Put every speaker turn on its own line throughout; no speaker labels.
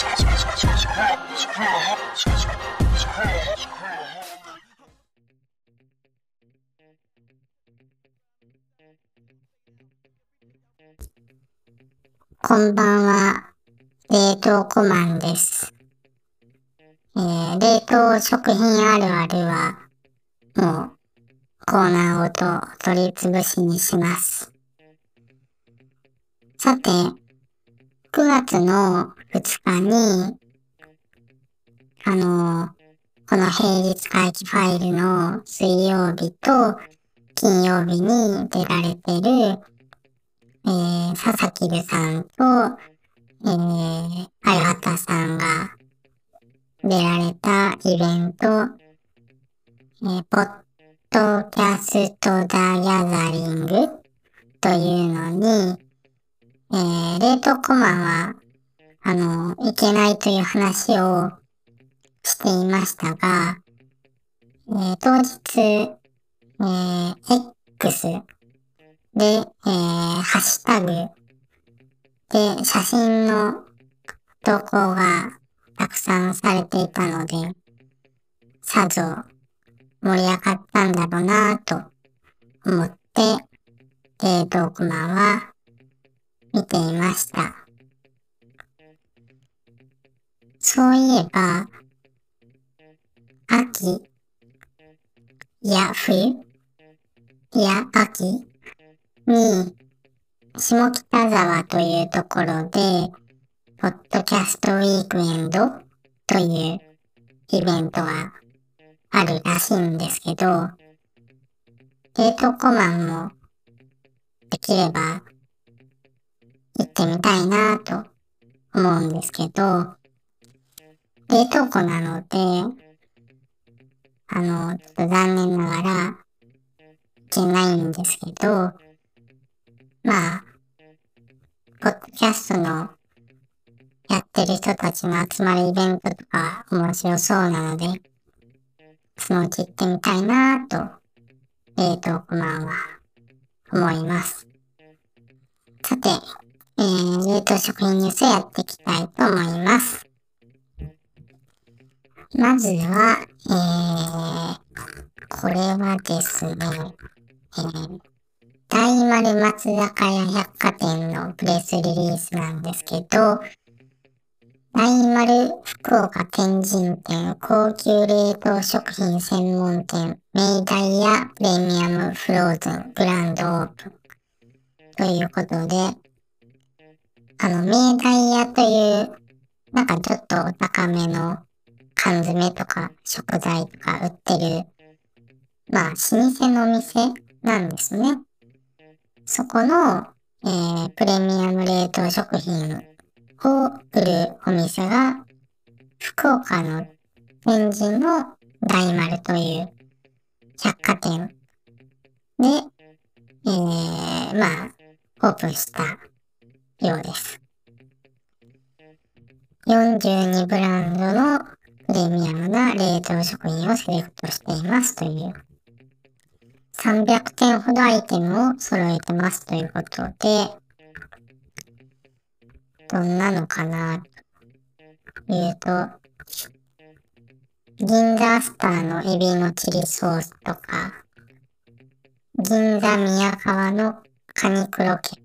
こんばんは、冷凍コマンです。えー、冷凍食品あるあるは、もう、コーナーごと取り潰しにします。さて、9月の2日に、あの、この平日回帰ファイルの水曜日と金曜日に出られてる、えー、佐々木留さんと、えー、あやはたさんが出られたイベント、えー、ポッドキャストザ・ギャザリングというのに、えー、冷凍コマは、あの、いけないという話をしていましたが、えー、当日、えー、X で、えー、ハッシュタグで写真の投稿がたくさんされていたので、さぞ盛り上がったんだろうなぁと思って、冷凍クマンは見ていました。そういえば、秋、いや冬、いや秋に、下北沢というところで、ポッドキャストウィークエンドというイベントがあるらしいんですけど、デートコマンもできれば行ってみたいなと思うんですけど、冷凍庫なので、あの、ちょっと残念ながら、いけないんですけど、まあ、ポッドキャストのやってる人たちの集まるイベントとか面白そうなので、そのうち行ってみたいなぁと、冷凍コマンは思います。さて、えー、冷凍食品ニュースやっていきたいと思います。まずは、えー、これはですね、えー、大丸松坂屋百貨店のプレスリリースなんですけど、大丸福岡天神店高級冷凍食品専門店明大屋プレミアムフローズングランドオープンということで、あの、明大屋という、なんかちょっと高めの缶詰とか食材とか売ってる、まあ、老舗のお店なんですね。そこの、えー、プレミアム冷凍食品を売るお店が、福岡の天神の大丸という百貨店で、えー、まあ、オープンしたようです。42ブランドのレミアムな冷凍食品をセレクトしていますという。300点ほどアイテムを揃えてますということで、どんなのかなというと、銀座スターのエビのチリソースとか、銀座宮川のカニクロケ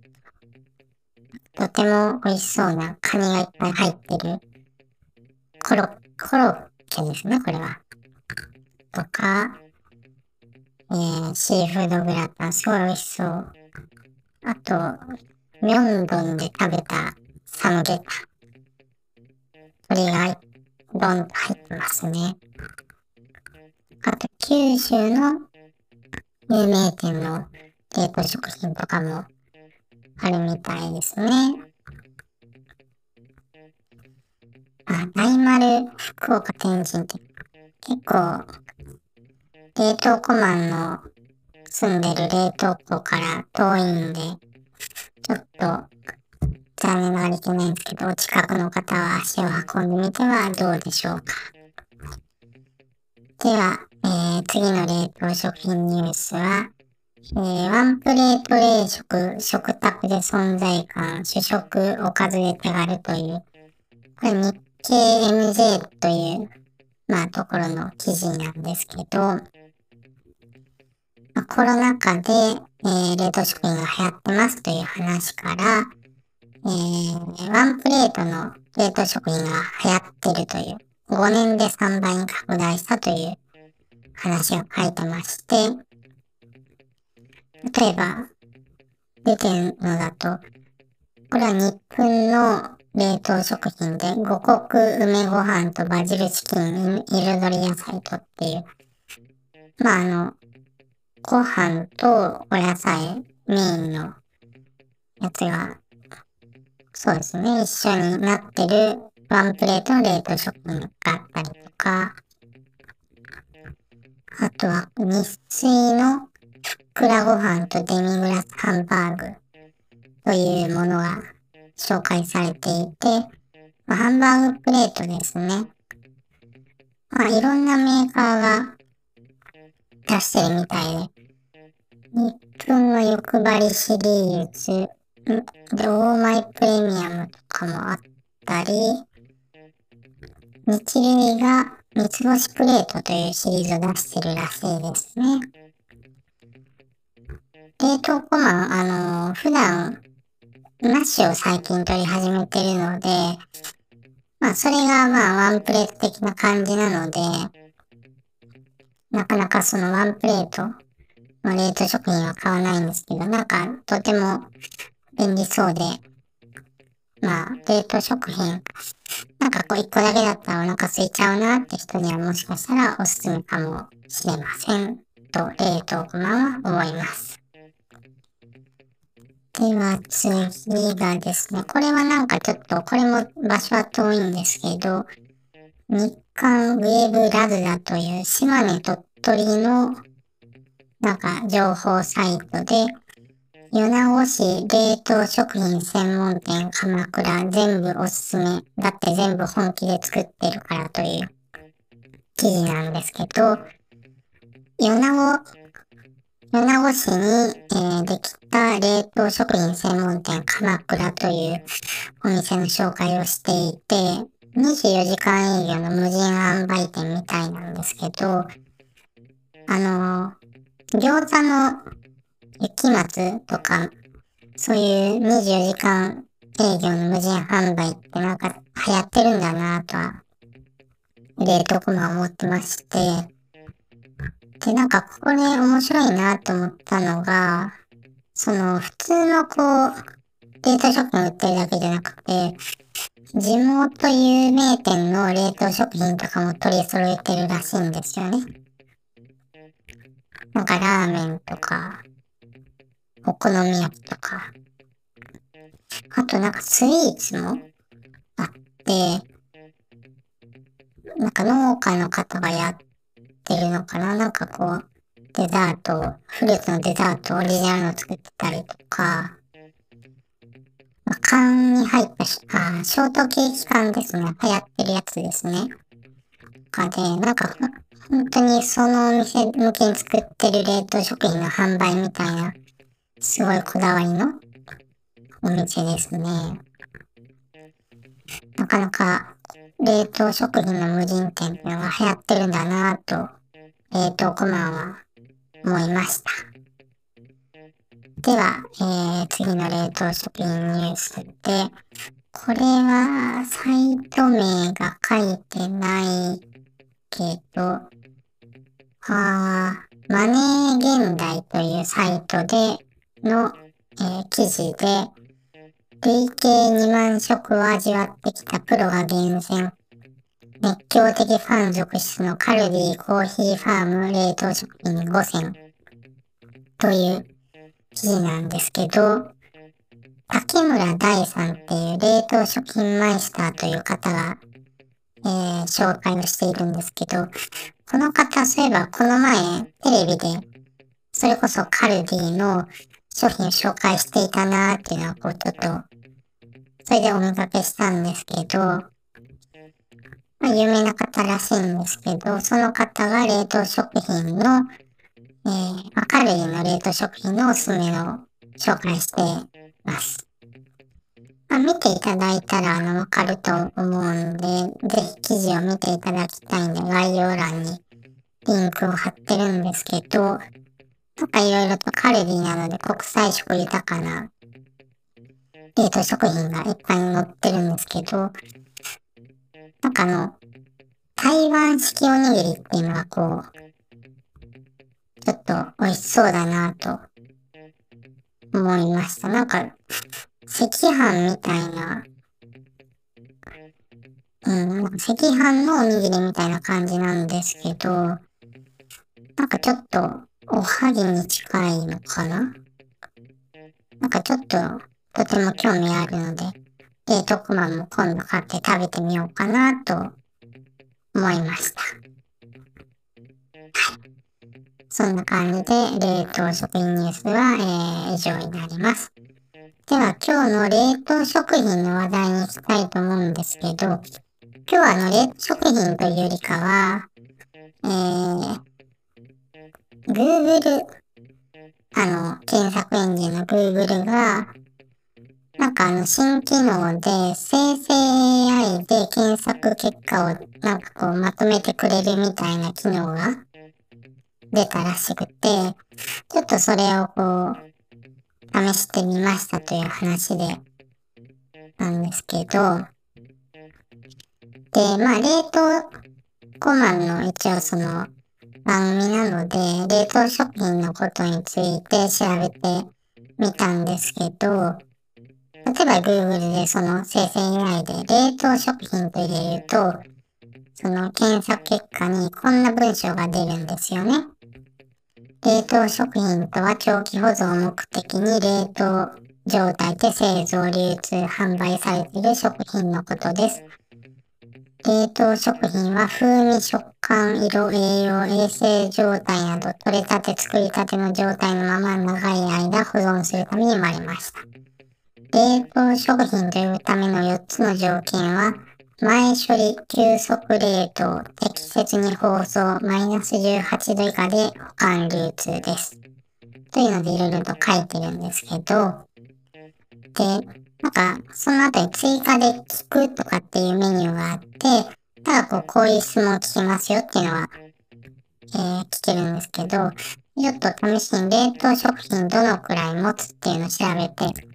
とても美味しそうなカニがいっぱい入ってるコロッコロッケですね、これは。とか、えー、シーフードグラタン、すごい美味しそう。あと、ミョンドンで食べたサムゲタン。これがドンと入ってますね。あと、九州の有名店の冷凍食品とかもあるみたいですね。福岡天神って結構冷凍庫マンの住んでる冷凍庫から遠いんで、ちょっと残念ながらいけないんですけどお、近くの方は足を運んでみてはどうでしょうか。では、えー、次の冷凍食品ニュースは、えー、ワンプレート冷食、食卓で存在感、主食、おかずで手軽という、これ日 KMJ という、まあ、ところの記事なんですけど、まあ、コロナ禍で、えー、冷凍食品が流行ってますという話から、えー、ワンプレートの冷凍食品が流行ってるという、5年で3倍に拡大したという話が書いてまして、例えば、出てるのだと、これは日本の冷凍食品で五穀梅ご飯とバジルチキン、彩り野菜とっていう。まああの、ご飯とお野菜メインのやつが、そうですね、一緒になってるワンプレートの冷凍食品があったりとか、あとは日清のふっくらご飯とデミグラスハンバーグというものが紹介されていて、まあ、ハンバーグプレートですね。まあ、いろんなメーカーが出してるみたいで、日本の欲張りシリーズ、で、オーマイプレミアムとかもあったり、日類が三つ星プレートというシリーズを出してるらしいですね。冷凍コマン、あのー、普段マッシュを最近取り始めてるので、まあそれがまあワンプレート的な感じなので、なかなかそのワンプレートの冷凍食品は買わないんですけど、なんかとても便利そうで、まあ冷凍食品、なんかこう一個だけだったらお腹空いちゃうなって人にはもしかしたらおすすめかもしれませんと冷凍コマは思います。では次がですね、これはなんかちょっと、これも場所は遠いんですけど、日韓ウェーブラズダという島根鳥取のなんか情報サイトで、米子市冷凍食品専門店鎌倉全部おすすめ。だって全部本気で作ってるからという記事なんですけど、米子米子市に、えー、できた冷凍食品専門店鎌倉というお店の紹介をしていて、24時間営業の無人販売店みたいなんですけど、あのー、餃子の雪松とか、そういう24時間営業の無人販売ってなんか流行ってるんだなとは、冷凍庫も思ってまして、で、なんかここで面白いなと思ったのが、その普通のこう、冷凍食品売ってるだけじゃなくて、地元有名店の冷凍食品とかも取り揃えてるらしいんですよね。なんかラーメンとか、お好み焼きとか、あとなんかスイーツもあって、なんか農家の方がやっってるのかな？なんかこう、デザート、フルーツのデザートオリジナルの作ってたりとか、まあ、缶に入ったし、あ、ショートケーキ缶ですね。流行ってるやつですね。かで、なんか、本当にそのお店向けに作ってる冷凍食品の販売みたいな、すごいこだわりのお店ですね。なかなか冷凍食品の無人店っていうのが流行ってるんだなぁと、冷凍コマンは思いました。では、えー、次の冷凍食品ニュースで、これはサイト名が書いてないけど、あマネー現代というサイトでの、えー、記事で、累計2万食を味わってきたプロが厳選。熱狂的ファン続出のカルディコーヒーファーム冷凍食品5選という記事なんですけど、竹村大さんっていう冷凍食品マイスターという方が、えー、紹介をしているんですけど、この方、そういえばこの前テレビで、それこそカルディの商品を紹介していたなーっていうのは、こうちょっとそれでお見かけしたんですけど、まあ、有名な方らしいんですけど、その方が冷凍食品の、えー、まあ、カルディの冷凍食品のおすすめを紹介してます。まあ、見ていただいたら、あの、わかると思うんで、ぜひ記事を見ていただきたいんで、概要欄にリンクを貼ってるんですけど、とかいろいろとカルディなので国際色豊かな冷凍食品がいっぱい載ってるんですけど、なんかあの、台湾式おにぎりっていうのがこう、ちょっと美味しそうだなと思いました。なんか、赤飯みたいな、うん、赤飯のおにぎりみたいな感じなんですけど、なんかちょっとおはぎに近いのかな？なんかちょっととても興味あるので、冷凍庫マンも今度買って食べてみようかなと思いました。はい。そんな感じで冷凍食品ニュースは、えー、以上になります。では今日の冷凍食品の話題に行きたいと思うんですけど、今日はあの冷凍食品というよりかは、えー、Google、あの、検索エンジンの Google が、なんかあの新機能で生成 AI で検索結果をなんかこうまとめてくれるみたいな機能が出たらしくて、ちょっとそれをこう試してみましたという話でなんですけど、で、まあ冷凍コマンの一応その番組なので、冷凍食品のことについて調べてみたんですけど、例えば Google でその生成 AI で冷凍食品と入れると、その検索結果にこんな文章が出るんですよね。冷凍食品とは長期保存を目的に冷凍状態で製造、流通、販売されている食品のことです。冷凍食品は風味、食感、色、栄養、衛生状態など取れたて作りたての状態のまま長い間保存するために生まれました。冷凍食品というための4つの条件は、前処理、急速冷凍、適切に包装、マイナス18度以下で保管流通です。というのでいろいろと書いてるんですけど、で、なんか、その後に追加で聞くとかっていうメニューがあって、ただこう、こういう質問を聞きますよっていうのは、えー、聞けるんですけど、ちょっと試しに冷凍食品どのくらい持つっていうのを調べて、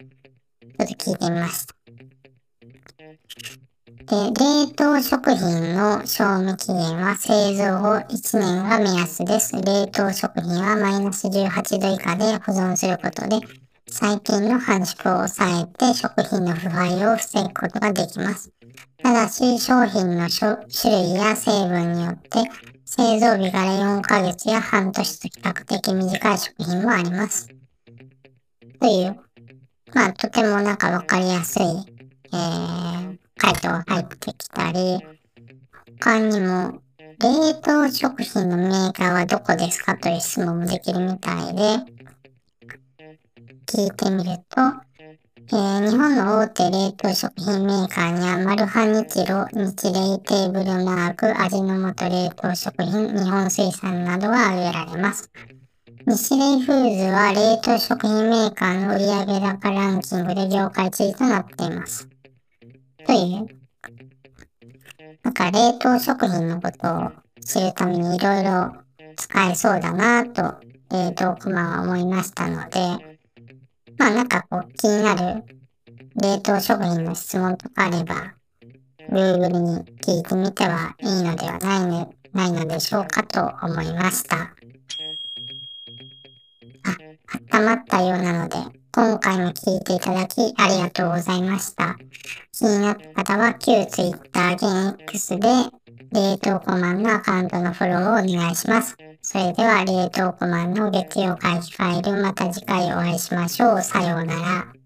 ちょっと聞いてみました。で、冷凍食品の賞味期限は製造後1年が目安です。冷凍食品はマイナス18度以下で保存することで、細菌の繁殖を抑えて食品の腐敗を防ぐことができます。ただし、商品の種類や成分によって、製造日から4ヶ月や半年と比較的短い食品もあります。というまあ、とてもなんかわかりやすい、えー、回答が入ってきたり、他にも、冷凍食品のメーカーはどこですかという質問もできるみたいで、聞いてみると、えー、日本の大手冷凍食品メーカーには、マルハニチロ、日冷テーブルマーク、味の素冷凍食品、日本水産などが挙げられます。ニシレイフーズは冷凍食品メーカーの売上高ランキングで業界1位となっています。という、なんか冷凍食品のことを知るためにいろいろ使えそうだなぁと、冷凍コマは思いましたので、まあなんかこう気になる冷凍食品の質問とかあれば、Google に聞いてみてはいいのではないのないのでしょうかと思いました。温まったようなので、今回も聞いていただきありがとうございました。気になった方は旧 Twitter 現 X で冷凍コマンのアカウントのフォローをお願いします。それでは冷凍コマンの月曜会議ファイルまた次回お会いしましょう。さようなら。